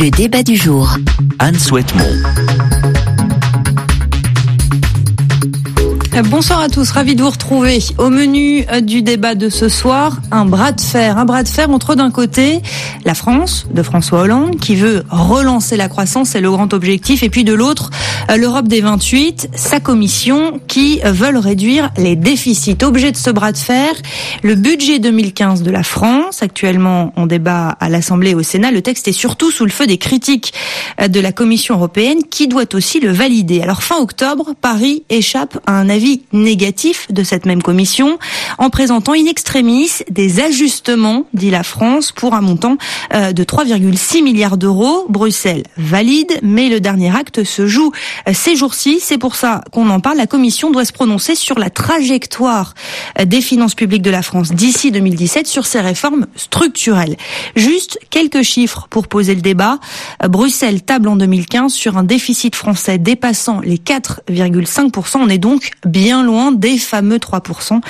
Le débat du jour. Anne Souhaitemont. Bonsoir à tous, ravi de vous retrouver. Au menu euh, du débat de ce soir, un bras de fer. Un bras de fer entre d'un côté la France de François Hollande qui veut relancer la croissance, c'est le grand objectif, et puis de l'autre euh, l'Europe des 28, sa commission qui veulent réduire les déficits. Objet de ce bras de fer, le budget 2015 de la France, actuellement en débat à l'Assemblée et au Sénat. Le texte est surtout sous le feu des critiques euh, de la Commission européenne qui doit aussi le valider. Alors fin octobre, Paris échappe à un avis négatif de cette même commission en présentant in extremis des ajustements, dit la France, pour un montant euh, de 3,6 milliards d'euros. Bruxelles valide, mais le dernier acte se joue euh, ces jours-ci. C'est pour ça qu'on en parle. La commission doit se prononcer sur la trajectoire euh, des finances publiques de la France d'ici 2017 sur ces réformes structurelles. Juste quelques chiffres pour poser le débat. Bruxelles table en 2015 sur un déficit français dépassant les 4,5%. On est donc bien loin des fameux 3%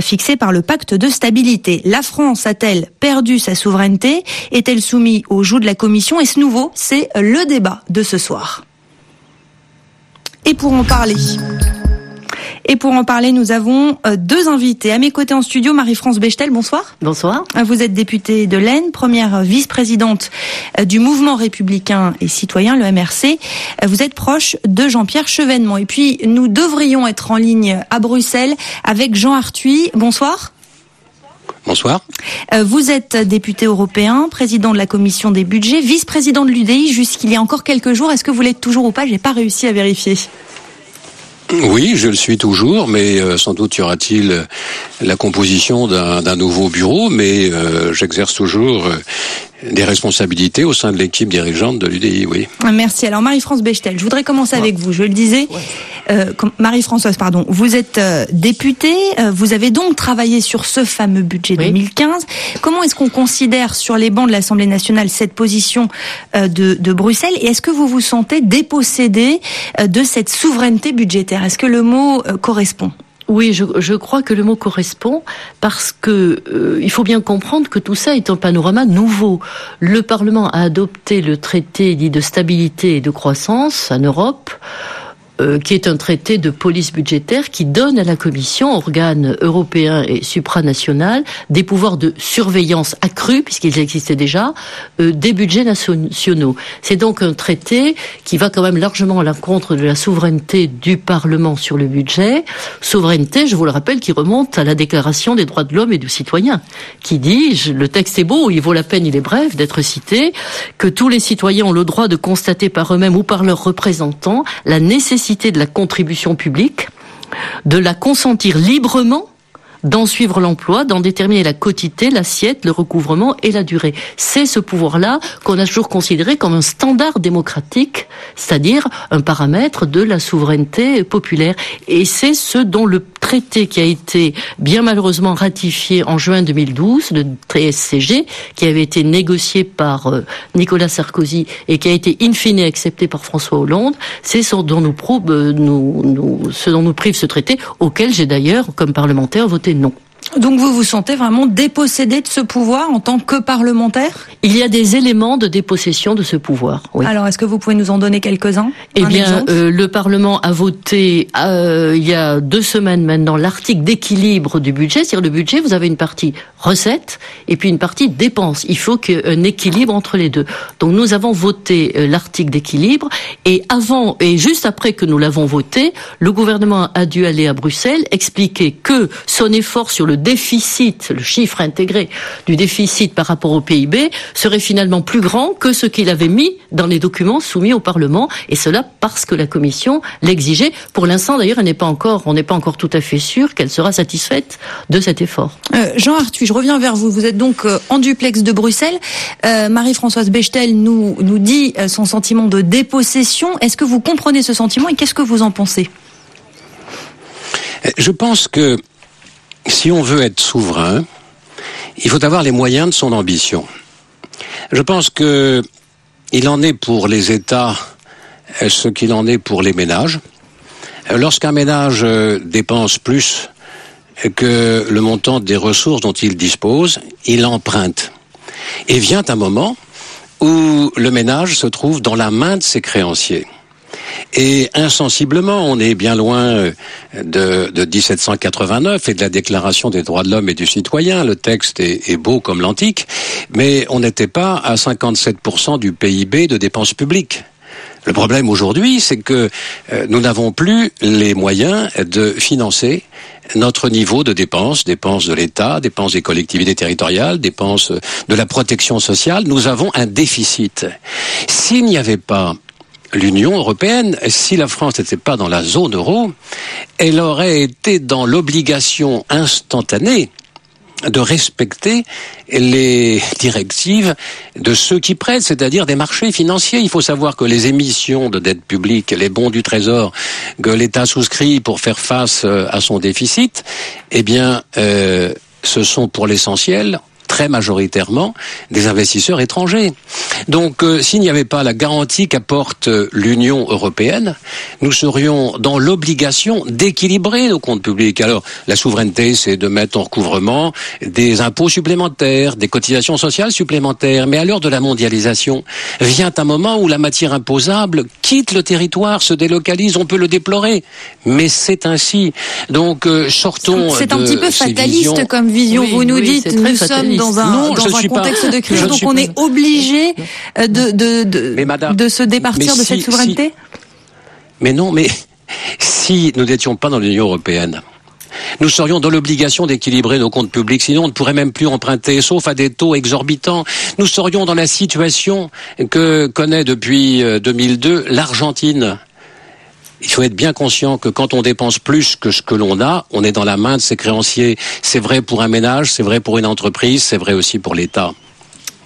fixés par le pacte de stabilité. La France a-t-elle perdu sa souveraineté? Est-elle soumise au joug de la Commission? Est-ce nouveau? C'est le débat de ce soir. Et pour en parler, et pour en parler, nous avons euh, deux invités. À mes côtés en studio, Marie-France Bechtel, bonsoir. Bonsoir. Euh, vous êtes députée de l'Aisne, première vice-présidente euh, du mouvement républicain et citoyen, le MRC. Vous êtes proche de Jean-Pierre Chevènement. Et puis, nous devrions être en ligne à Bruxelles avec Jean Arthuis. Bonsoir. Bonsoir. Vous êtes député européen, président de la commission des budgets, vice-président de l'UDI jusqu'il y a encore quelques jours. Est-ce que vous l'êtes toujours ou pas? J'ai pas réussi à vérifier. Oui, je le suis toujours, mais euh, sans doute y aura-t-il euh, la composition d'un nouveau bureau, mais euh, j'exerce toujours des responsabilités au sein de l'équipe dirigeante de l'UDI, oui. Merci. Alors Marie-France Bechtel, je voudrais commencer avec vous. Je le disais, euh, Marie-Françoise, pardon, vous êtes euh, députée, euh, vous avez donc travaillé sur ce fameux budget 2015. Comment est-ce qu'on considère sur les bancs de l'Assemblée nationale cette position de, de, Bruxelles? Et est-ce que vous vous sentez dépossédé de cette souveraineté budgétaire? Est-ce que le mot correspond? Oui, je, je, crois que le mot correspond parce que euh, il faut bien comprendre que tout ça est un panorama nouveau. Le Parlement a adopté le traité dit de stabilité et de croissance en Europe. Euh, qui est un traité de police budgétaire qui donne à la Commission, organe européen et supranational, des pouvoirs de surveillance accrus, puisqu'ils existaient déjà, euh, des budgets nationaux. C'est donc un traité qui va quand même largement à l'encontre de la souveraineté du Parlement sur le budget. Souveraineté, je vous le rappelle, qui remonte à la Déclaration des droits de l'homme et du citoyen, qui dit, le texte est beau, il vaut la peine, il est bref d'être cité, que tous les citoyens ont le droit de constater par eux-mêmes ou par leurs représentants la nécessité de la contribution publique, de la consentir librement d'en suivre l'emploi, d'en déterminer la quotité, l'assiette, le recouvrement et la durée. C'est ce pouvoir-là qu'on a toujours considéré comme un standard démocratique, c'est-à-dire un paramètre de la souveraineté populaire. Et c'est ce dont le traité qui a été bien malheureusement ratifié en juin 2012, le TSCG, qui avait été négocié par euh, Nicolas Sarkozy et qui a été in fine accepté par François Hollande, c'est ce dont nous, euh, nous, nous, ce dont nous prive ce traité, auquel j'ai d'ailleurs, comme parlementaire, voté non. Donc vous vous sentez vraiment dépossédé de ce pouvoir en tant que parlementaire Il y a des éléments de dépossession de ce pouvoir. Oui. Alors est-ce que vous pouvez nous en donner quelques-uns Eh bien, euh, le Parlement a voté euh, il y a deux semaines maintenant l'article d'équilibre du budget. C'est-à-dire le budget, vous avez une partie recette et puis une partie dépense. Il faut qu'il y ait un équilibre entre les deux. Donc nous avons voté euh, l'article d'équilibre et avant et juste après que nous l'avons voté, le gouvernement a dû aller à Bruxelles expliquer que son effort sur le déficit, le chiffre intégré du déficit par rapport au PIB serait finalement plus grand que ce qu'il avait mis dans les documents soumis au Parlement, et cela parce que la Commission l'exigeait. Pour l'instant, d'ailleurs, elle n'est pas encore, on n'est pas encore tout à fait sûr qu'elle sera satisfaite de cet effort. Euh, Jean Arthuis, je reviens vers vous. Vous êtes donc euh, en duplex de Bruxelles. Euh, Marie-Françoise Bechtel nous nous dit son sentiment de dépossession. Est-ce que vous comprenez ce sentiment et qu'est-ce que vous en pensez? Je pense que si on veut être souverain, il faut avoir les moyens de son ambition. Je pense que il en est pour les États ce qu'il en est pour les ménages. Lorsqu'un ménage dépense plus que le montant des ressources dont il dispose, il emprunte. Et vient un moment où le ménage se trouve dans la main de ses créanciers. Et insensiblement, on est bien loin euh, de, de 1789 et de la Déclaration des droits de l'homme et du citoyen. Le texte est, est beau comme l'antique, mais on n'était pas à 57% du PIB de dépenses publiques. Le problème aujourd'hui, c'est que euh, nous n'avons plus les moyens de financer notre niveau de dépenses, dépenses de l'État, dépenses des collectivités territoriales, dépenses de la protection sociale. Nous avons un déficit. S'il n'y avait pas l'Union européenne, si la France n'était pas dans la zone euro, elle aurait été dans l'obligation instantanée de respecter les directives de ceux qui prêtent, c'est-à-dire des marchés financiers. Il faut savoir que les émissions de dette publique, les bons du Trésor que l'État souscrit pour faire face euh, à son déficit, eh bien, euh, ce sont pour l'essentiel très majoritairement des investisseurs étrangers. Donc euh, s'il n'y avait pas la garantie qu'apporte euh, l'Union européenne, nous serions dans l'obligation d'équilibrer nos comptes publics. Alors la souveraineté, c'est de mettre en recouvrement des impôts supplémentaires, des cotisations sociales supplémentaires. Mais à l'heure de la mondialisation, vient un moment où la matière imposable quitte le territoire, se délocalise. On peut le déplorer, mais c'est ainsi. Donc euh, sortons. C'est un petit peu fataliste comme vision. Oui, Vous nous oui, dites, nous sommes. Dans un, Non, dans je un suis pas- contexte de crise, donc on pas- est obligé euh, de, de, de, Mais madame- de se départir de si- cette souveraineté Mais non, mais si nous n'étions pas dans l'Union européenne, nous serions dans l'obligation d'équilibrer nos comptes publics, sinon on ne pourrait même plus emprunter, sauf à des taux exorbitants. Nous serions dans la situation que connaît depuis euh, 2002 l'Argentine. Il faut être bien conscient que quand on dépense plus que ce que l'on a, on est dans la main de ses créanciers. C'est vrai pour un ménage, c'est vrai pour une entreprise, c'est vrai aussi pour l'État.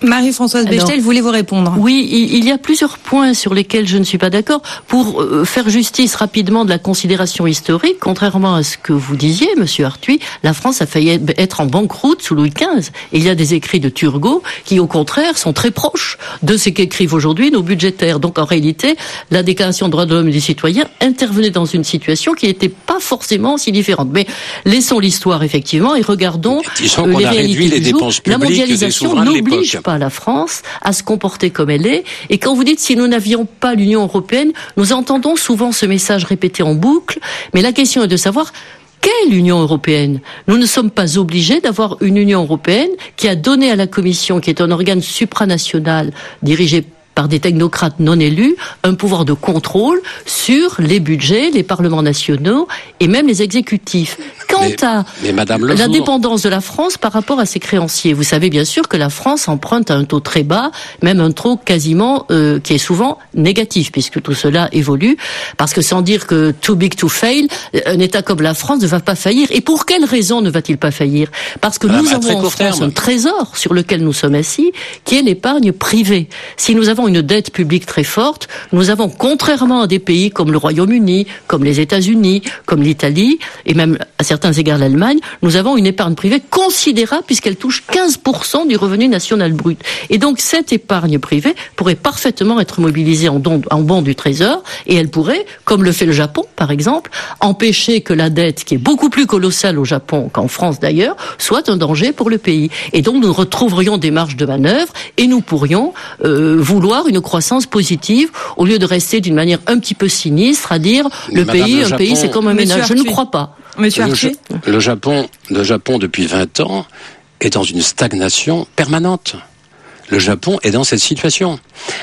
Marie-Françoise Bechtel voulez vous répondre. Oui, il y a plusieurs points sur lesquels je ne suis pas d'accord. Pour euh, faire justice rapidement de la considération historique, contrairement à ce que vous disiez, Monsieur Arthuis, la France a failli être en banqueroute sous Louis XV. Et il y a des écrits de Turgot qui, au contraire, sont très proches de ce qu'écrivent aujourd'hui nos budgétaires. Donc, en réalité, la Déclaration des droits de l'homme et des citoyens intervenait dans une situation qui n'était pas forcément si différente. Mais laissons l'histoire, effectivement, et regardons Disons qu'on les a réalités réduit les du jour. dépenses La publiques mondialisation n'oblige l'époque. Pas la France à se comporter comme elle est. Et quand vous dites si nous n'avions pas l'Union européenne, nous entendons souvent ce message répété en boucle, mais la question est de savoir quelle Union européenne? Nous ne sommes pas obligés d'avoir une Union européenne qui a donné à la Commission, qui est un organe supranational dirigé par des technocrates non élus, un pouvoir de contrôle sur les budgets, les parlements nationaux et même les exécutifs. Quant Mais- à mais Madame la Lefour- dépendance de la France par rapport à ses créanciers, vous savez bien sûr que la France emprunte à un taux très bas, même un taux quasiment euh, qui est souvent négatif, puisque tout cela évolue. Parce que sans dire que too big to fail, un État comme la France ne va pas faillir. Et pour quelle raison ne va-t-il pas faillir? Parce que nous avons en France terme. un trésor sur lequel nous sommes assis, qui est l'épargne privée. Si nous avons une dette publique très forte, nous avons, contrairement à des pays comme le Royaume-Uni, comme les États-Unis, comme l'Italie, et même à certains égards l'Allemagne, nous avons une épargne privée considérable puisqu'elle touche 15% du revenu national brut. Et donc cette épargne privée pourrait parfaitement être mobilisée en, don, en bon du trésor et elle pourrait, comme le fait le Japon par exemple, empêcher que la dette, qui est beaucoup plus colossale au Japon qu'en France d'ailleurs, soit un danger pour le pays. Et donc nous retrouverions des marges de manœuvre et nous pourrions euh, vouloir une croissance positive au lieu de rester d'une manière un petit peu sinistre à dire le Madame, pays, le un Japon- pays c'est comme un ménage. Je ne crois pas. Monsieur Le, Archer Ja- le Japon, le Japon depuis 20 ans est dans une stagnation permanente. Le Japon est dans cette situation.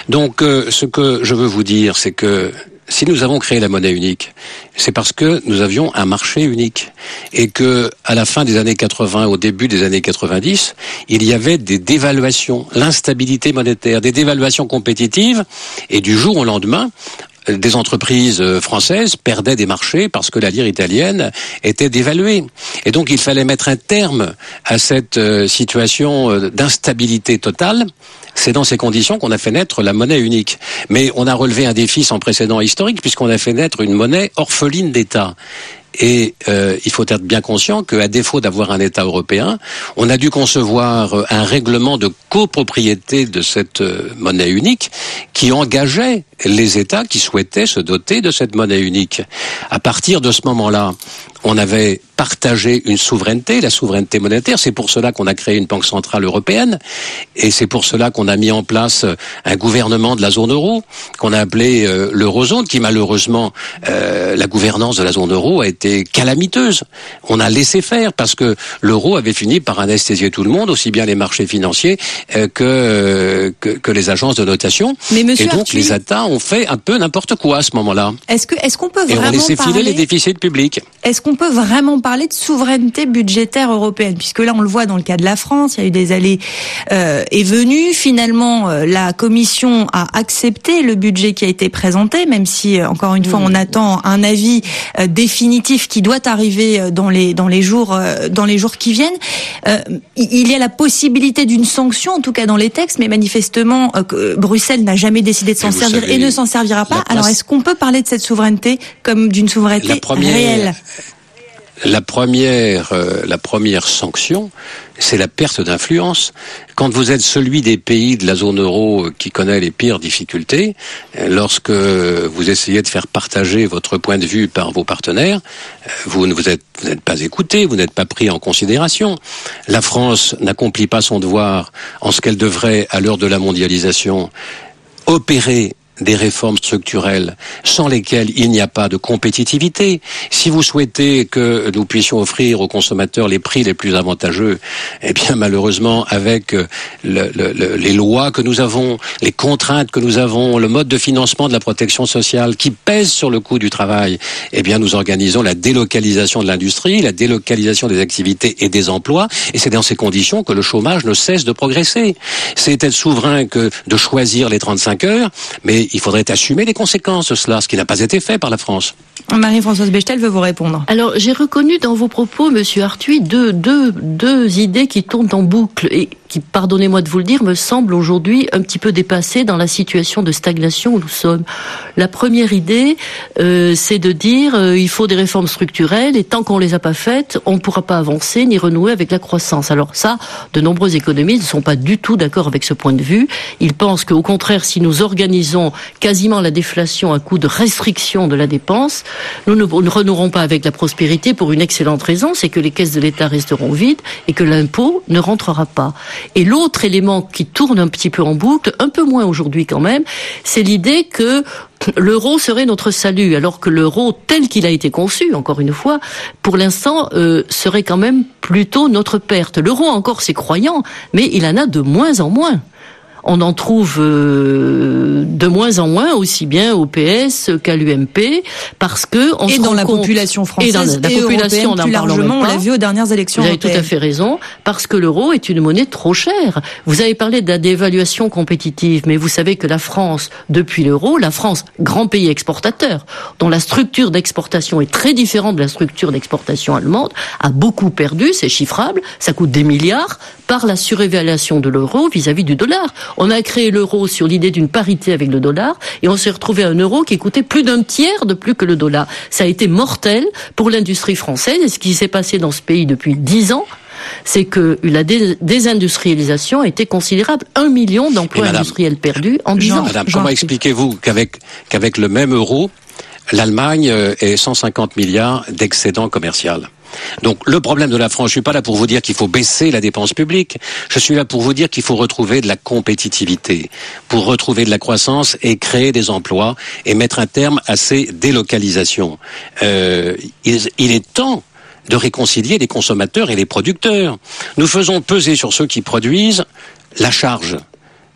Donc, euh, ce que je veux vous dire, c'est que si nous avons créé la monnaie unique, c'est parce que nous avions un marché unique. Et que à la fin des années 80, au début des années 90, il y avait des dévaluations, l'instabilité monétaire, des dévaluations compétitives. Et du jour au lendemain, des entreprises euh, françaises perdaient des marchés parce que la lire italienne était dévaluée. Et donc il fallait mettre un terme à cette euh, situation euh, d'instabilité totale. C'est dans ces conditions qu'on a fait naître la monnaie unique. Mais on a relevé un défi sans précédent historique puisqu'on a fait naître une monnaie orpheline d'État. Et euh, il faut être bien conscient qu'à défaut d'avoir un État européen, on a dû concevoir euh, un règlement de copropriété de cette euh, monnaie unique qui engageait les États qui souhaitaient se doter de cette monnaie unique. À partir de ce moment-là, on avait partagé une souveraineté, la souveraineté monétaire. C'est pour cela qu'on a créé une banque centrale européenne et c'est pour cela qu'on a mis en place un gouvernement de la zone euro qu'on a appelé euh, l'eurozone, qui malheureusement euh, la gouvernance de la zone euro a été calamiteuse. On a laissé faire parce que l'euro avait fini par anesthésier tout le monde, aussi bien les marchés financiers euh, que, que, que les agences de notation. Mais monsieur et donc les États ont fait un peu n'importe quoi à ce moment-là. Est-ce que est-ce qu'on peut Et on vraiment laissait filer les déficits publics. Est-ce qu'on peut vraiment parler de souveraineté budgétaire européenne Puisque là, on le voit dans le cas de la France, il y a eu des allées euh, et venues. Finalement, euh, la Commission a accepté le budget qui a été présenté, même si, euh, encore une fois, on attend un avis euh, définitif qui doit arriver dans les dans les jours euh, dans les jours qui viennent. Euh, il y a la possibilité d'une sanction, en tout cas dans les textes, mais manifestement, euh, que Bruxelles n'a jamais décidé de s'en servir savez, et ne s'en servira pas. Alors, est-ce qu'on peut parler de cette souveraineté comme d'une souveraineté La première, réelle? La première, euh, la première sanction, c'est la perte d'influence. Quand vous êtes celui des pays de la zone euro euh, qui connaît les pires difficultés, euh, lorsque vous essayez de faire partager votre point de vue par vos partenaires, euh, vous ne vous êtes, vous n'êtes pas écouté, vous n'êtes pas pris en considération. La France n'accomplit pas son devoir en ce qu'elle devrait, à l'heure de la mondialisation, opérer des réformes structurelles sans lesquelles il n'y a pas de compétitivité. Si vous souhaitez que nous puissions offrir aux consommateurs les prix les plus avantageux, eh bien malheureusement avec euh, le- le- le- les lois que nous avons, les contraintes que nous avons, le mode de financement de la protection sociale qui pèse sur le coût du travail, eh bien nous organisons la délocalisation de l'industrie, la délocalisation des activités et des emplois, et c'est dans ces conditions que le chômage ne cesse de progresser. C'est être souverain que de choisir les 35 heures, mais il faudrait assumer les conséquences de cela, ce qui n'a pas été fait par la France. Marie-Françoise Bechtel veut vous répondre. Alors, j'ai reconnu dans vos propos, Monsieur Arthuis, deux, deux, deux idées qui tournent en boucle et qui, pardonnez-moi de vous le dire, me semblent aujourd'hui un petit peu dépassées dans la situation de stagnation où nous sommes. La première idée, euh, c'est de dire euh, il faut des réformes structurelles et tant qu'on les a pas faites, on ne pourra pas avancer ni renouer avec la croissance. Alors ça, de nombreux économistes ne sont pas du tout d'accord avec ce point de vue. Ils pensent qu'au contraire, si nous organisons quasiment la déflation à coup de restriction de la dépense, nous ne renouerons pas avec la prospérité pour une excellente raison, c'est que les caisses de l'État resteront vides et que l'impôt ne rentrera pas. Et l'autre élément qui tourne un petit peu en boucle, un peu moins aujourd'hui quand même, c'est l'idée que l'euro serait notre salut, alors que l'euro tel qu'il a été conçu, encore une fois, pour l'instant, euh, serait quand même plutôt notre perte. L'euro encore ses croyants, mais il en a de moins en moins on en trouve euh, de moins en moins, aussi bien au PS qu'à l'UMP, parce que on et se dans rend la compte- population et française dans la, la et population, européenne plus largement, on l'a vu aux dernières élections Vous avez tout à fait raison, parce que l'euro est une monnaie trop chère. Vous avez parlé de la dévaluation compétitive, mais vous savez que la France, depuis l'euro, la France, grand pays exportateur, dont la structure d'exportation est très différente de la structure d'exportation allemande, a beaucoup perdu, c'est chiffrable, ça coûte des milliards, par la surévaluation de l'euro vis-à-vis du dollar. On a créé l'euro sur l'idée d'une parité avec le dollar, et on s'est retrouvé à un euro qui coûtait plus d'un tiers de plus que le dollar. Ça a été mortel pour l'industrie française, et ce qui s'est passé dans ce pays depuis dix ans, c'est que la dé- désindustrialisation a été considérable. Un million d'emplois industriels perdus en dix Jean- ans. Madame, Jean- comment expliquez-vous qu'avec qu'avec le même euro, l'Allemagne euh, ait 150 milliards d'excédent commercial donc le problème de la France, je suis pas là pour vous dire qu'il faut baisser la dépense publique, je suis là pour vous dire qu'il faut retrouver de la compétitivité, pour retrouver de la croissance et créer des emplois et mettre un terme à ces délocalisations. Euh, il, il est temps de réconcilier les consommateurs et les producteurs. Nous faisons peser sur ceux qui produisent la charge.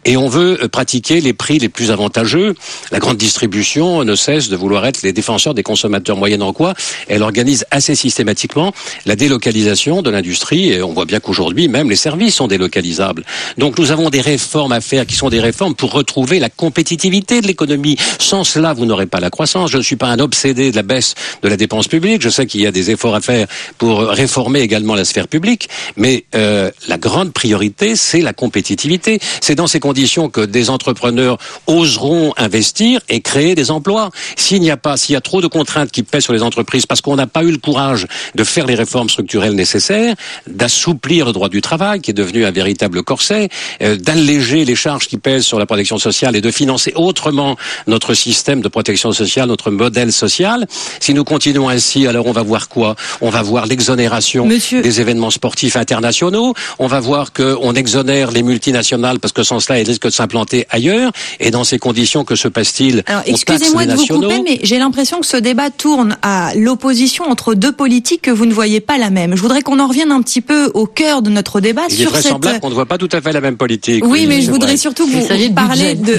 Et on veut euh, pratiquer les prix les plus avantageux. La grande distribution ne cesse de vouloir être les défenseurs des consommateurs moyennant quoi elle organise assez systématiquement la délocalisation de l'industrie. Et on voit bien qu'aujourd'hui, même les services sont délocalisables. Donc nous avons des réformes à faire qui sont des réformes pour retrouver la compétitivité de l'économie. Sans cela, vous n'aurez pas la croissance. Je ne suis pas un obsédé de la baisse de la dépense publique. Je sais qu'il y a des efforts à faire pour réformer également la sphère publique. Mais euh, la grande priorité, c'est la compétitivité. C'est dans ces conditions que des entrepreneurs oseront investir et créer des emplois. S'il n'y a pas, s'il y a trop de contraintes qui pèsent sur les entreprises parce qu'on n'a pas eu le courage de faire les réformes structurelles nécessaires, d'assouplir le droit du travail qui est devenu un véritable corset, euh, d'alléger les charges qui pèsent sur la protection sociale et de financer autrement notre système de protection sociale, notre modèle social. Si nous continuons ainsi, alors on va voir quoi? On va voir l'exonération des événements sportifs internationaux. On va voir qu'on exonère les multinationales parce que sans cela, elles risquent de s'implanter ailleurs. Et dans ces conditions, que se passe-t-il Excusez-moi de vous couper, mais j'ai l'impression que ce débat tourne à l'opposition entre deux politiques que vous ne voyez pas la même. Je voudrais qu'on en revienne un petit peu au cœur de notre débat Il sur est vraisemblable qu'on ne voit pas tout à fait la même politique. Oui, mais je voudrais surtout que vous parliez de,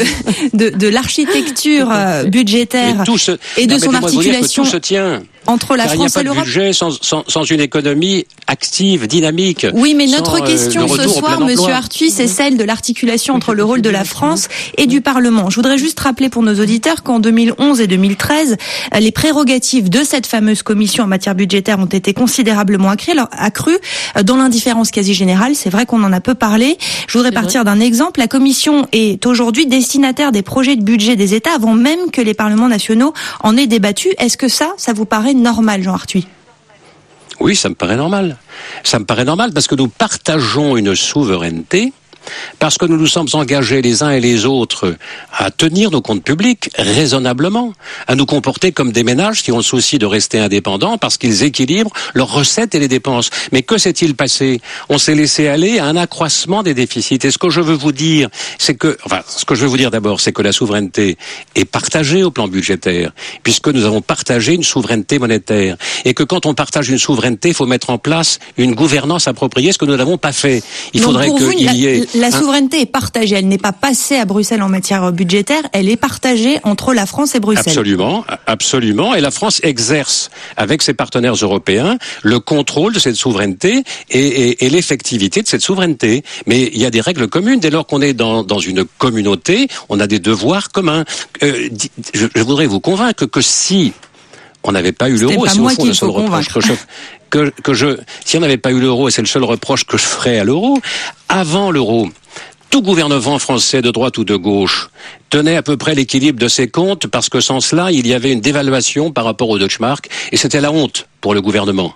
de, de l'architecture euh, budgétaire et de son articulation. tout se tient entre la France et l'Europe. budget sans, sans, sans, une économie active, dynamique. Oui, mais notre euh, question ce soir, Monsieur Arthuis, c'est celle de l'articulation entre le rôle de la France et du Parlement. Je voudrais juste rappeler pour nos auditeurs qu'en 2011 et 2013, les prérogatives de cette fameuse commission en matière budgétaire ont été considérablement accrues, dans l'indifférence quasi générale. C'est vrai qu'on en a peu parlé. Je voudrais partir d'un exemple. La commission est aujourd'hui destinataire des projets de budget des États avant même que les parlements nationaux en aient débattu. Est-ce que ça, ça vous paraît normal, Jean Arthuis Oui, ça me paraît normal. Ça me paraît normal parce que nous partageons une souveraineté parce que nous nous sommes engagés les uns et les autres à tenir nos comptes publics raisonnablement, à nous comporter comme des ménages qui ont le souci de rester indépendants parce qu'ils équilibrent leurs recettes et les dépenses. Mais que s'est-il passé? On s'est laissé aller à un accroissement des déficits. Et ce que je veux vous dire, c'est que, enfin, ce que je veux vous dire d'abord, c'est que la souveraineté est partagée au plan budgétaire, puisque nous avons partagé une souveraineté monétaire. Et que quand on partage une souveraineté, il faut mettre en place une gouvernance appropriée, ce que nous n'avons pas fait. Il faudrait qu'il y ait la souveraineté est partagée. Elle n'est pas passée à Bruxelles en matière budgétaire. Elle est partagée entre la France et Bruxelles. Absolument, absolument. Et la France exerce avec ses partenaires européens le contrôle de cette souveraineté et, et, l'effectivité de cette souveraineté. Mais il y a des règles communes. Dès lors qu'on est dans, dans, une communauté, on a des devoirs communs. Euh, je, je voudrais vous convaincre que si on n'avait pas eu l'euro, c'est au fond le seul reproche que je, si on n'avait pas eu l'euro, et c'est le seul reproche que je ferais à l'euro, avant l'euro, tout gouvernement français de droite ou de gauche tenait à peu près l'équilibre de ses comptes parce que sans cela, il y avait une dévaluation par rapport au Deutschmark et c'était la honte pour le gouvernement.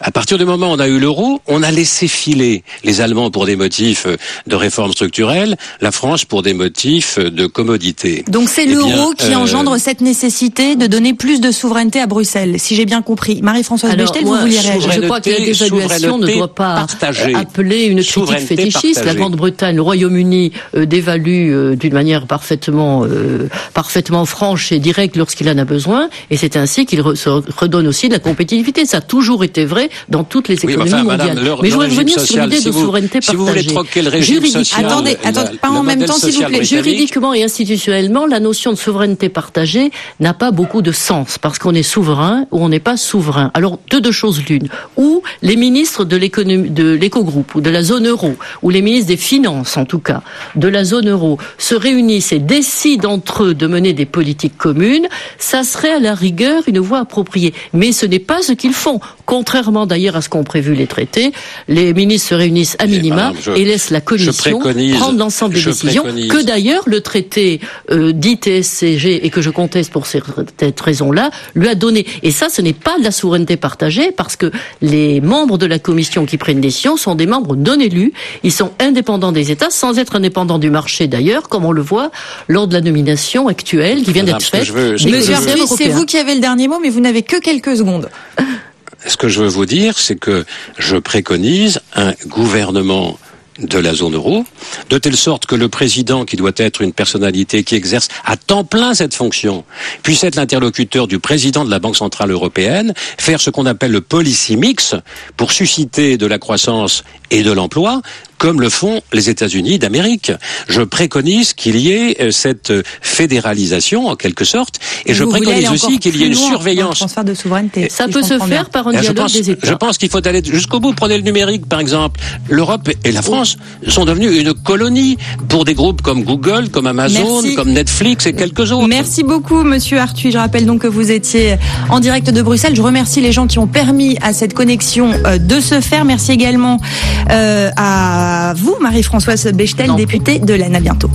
À partir du moment où on a eu l'euro, on a laissé filer les Allemands pour des motifs de réforme structurelle, la France pour des motifs de commodité. Donc c'est eh l'euro qui euh... engendre cette nécessité de donner plus de souveraineté à Bruxelles, si j'ai bien compris. Marie-Françoise Bechtel, vous vouliez réagir Je crois que la dévaluation ne doit pas appeler une critique fétichiste. La Grande-Bretagne, le Royaume-Uni euh, dévalue euh, d'une manière parfaitement, euh, parfaitement franche et directe lorsqu'il en a besoin, et c'est ainsi qu'il re redonne aussi de la compétitivité. Ça a toujours été vrai dans toutes les économies oui, mais enfin, mondiales. Madame, mais je voudrais revenir sur l'idée de souveraineté si vous voulez troquer le régime Juridique, social, attendez, attendez, pas en même temps, s'il vous plaît. Juridiquement et institutionnellement, la notion de souveraineté partagée n'a pas beaucoup de sens parce qu'on est souverain ou on n'est pas souverain. Alors deux de choses l'une. Ou les ministres de l'économie, de l'écogroupe ou de la zone euro, ou les ministres des finances en tout cas de la zone euro se réunissent et décident entre eux de mener des politiques communes, ça serait à la rigueur une voie appropriée. Mais ce n'est pas ce qu'ils font. Contrairement d'ailleurs à ce qu'ont prévu les traités, les ministres se réunissent à minima je, et laissent la Commission prendre l'ensemble des décisions préconise. que d'ailleurs le traité euh, dit TSCG et que je conteste pour cette raison-là lui a donné. Et ça, ce n'est pas de la souveraineté partagée parce que les membres de la Commission qui prennent des décisions sont des membres non élus. Ils sont indépendants des États sans être indépendants du marché d'ailleurs, comme on le voit lors de la nomination actuelle qui vient d'être faite. Monsieur c'est vous qui avez le dernier mot, mais vous n'avez que quelques secondes ce que je veux vous dire, c'est que je préconise un gouvernement de la zone euro, de telle sorte que le président, qui doit être une personnalité qui exerce à temps plein cette fonction, puisse être l'interlocuteur du président de la Banque Centrale Européenne, faire ce qu'on appelle le policy mix pour susciter de la croissance et de l'emploi, comme le font les États-Unis d'Amérique. Je préconise qu'il y ait euh, cette fédéralisation en quelque sorte, et Vous je préconise aussi qu'il y ait une surveillance. transfert de souveraineté. Ça si peut se faire bien. par un je dialogue pense, des États. je pense qu'il faut aller jusqu'au bout. Prenez le numérique, par exemple. L'Europe et la France sont devenus une colonie pour des groupes comme Google, comme Amazon, Merci. comme Netflix et quelques autres. Merci beaucoup, Monsieur Arthuis. Je rappelle donc que vous étiez en direct de Bruxelles. Je remercie les gens qui ont permis à cette connexion euh, de se faire. Merci également euh, à à vous, Marie-Françoise Bechtel, députée de l'Aisne. À bientôt.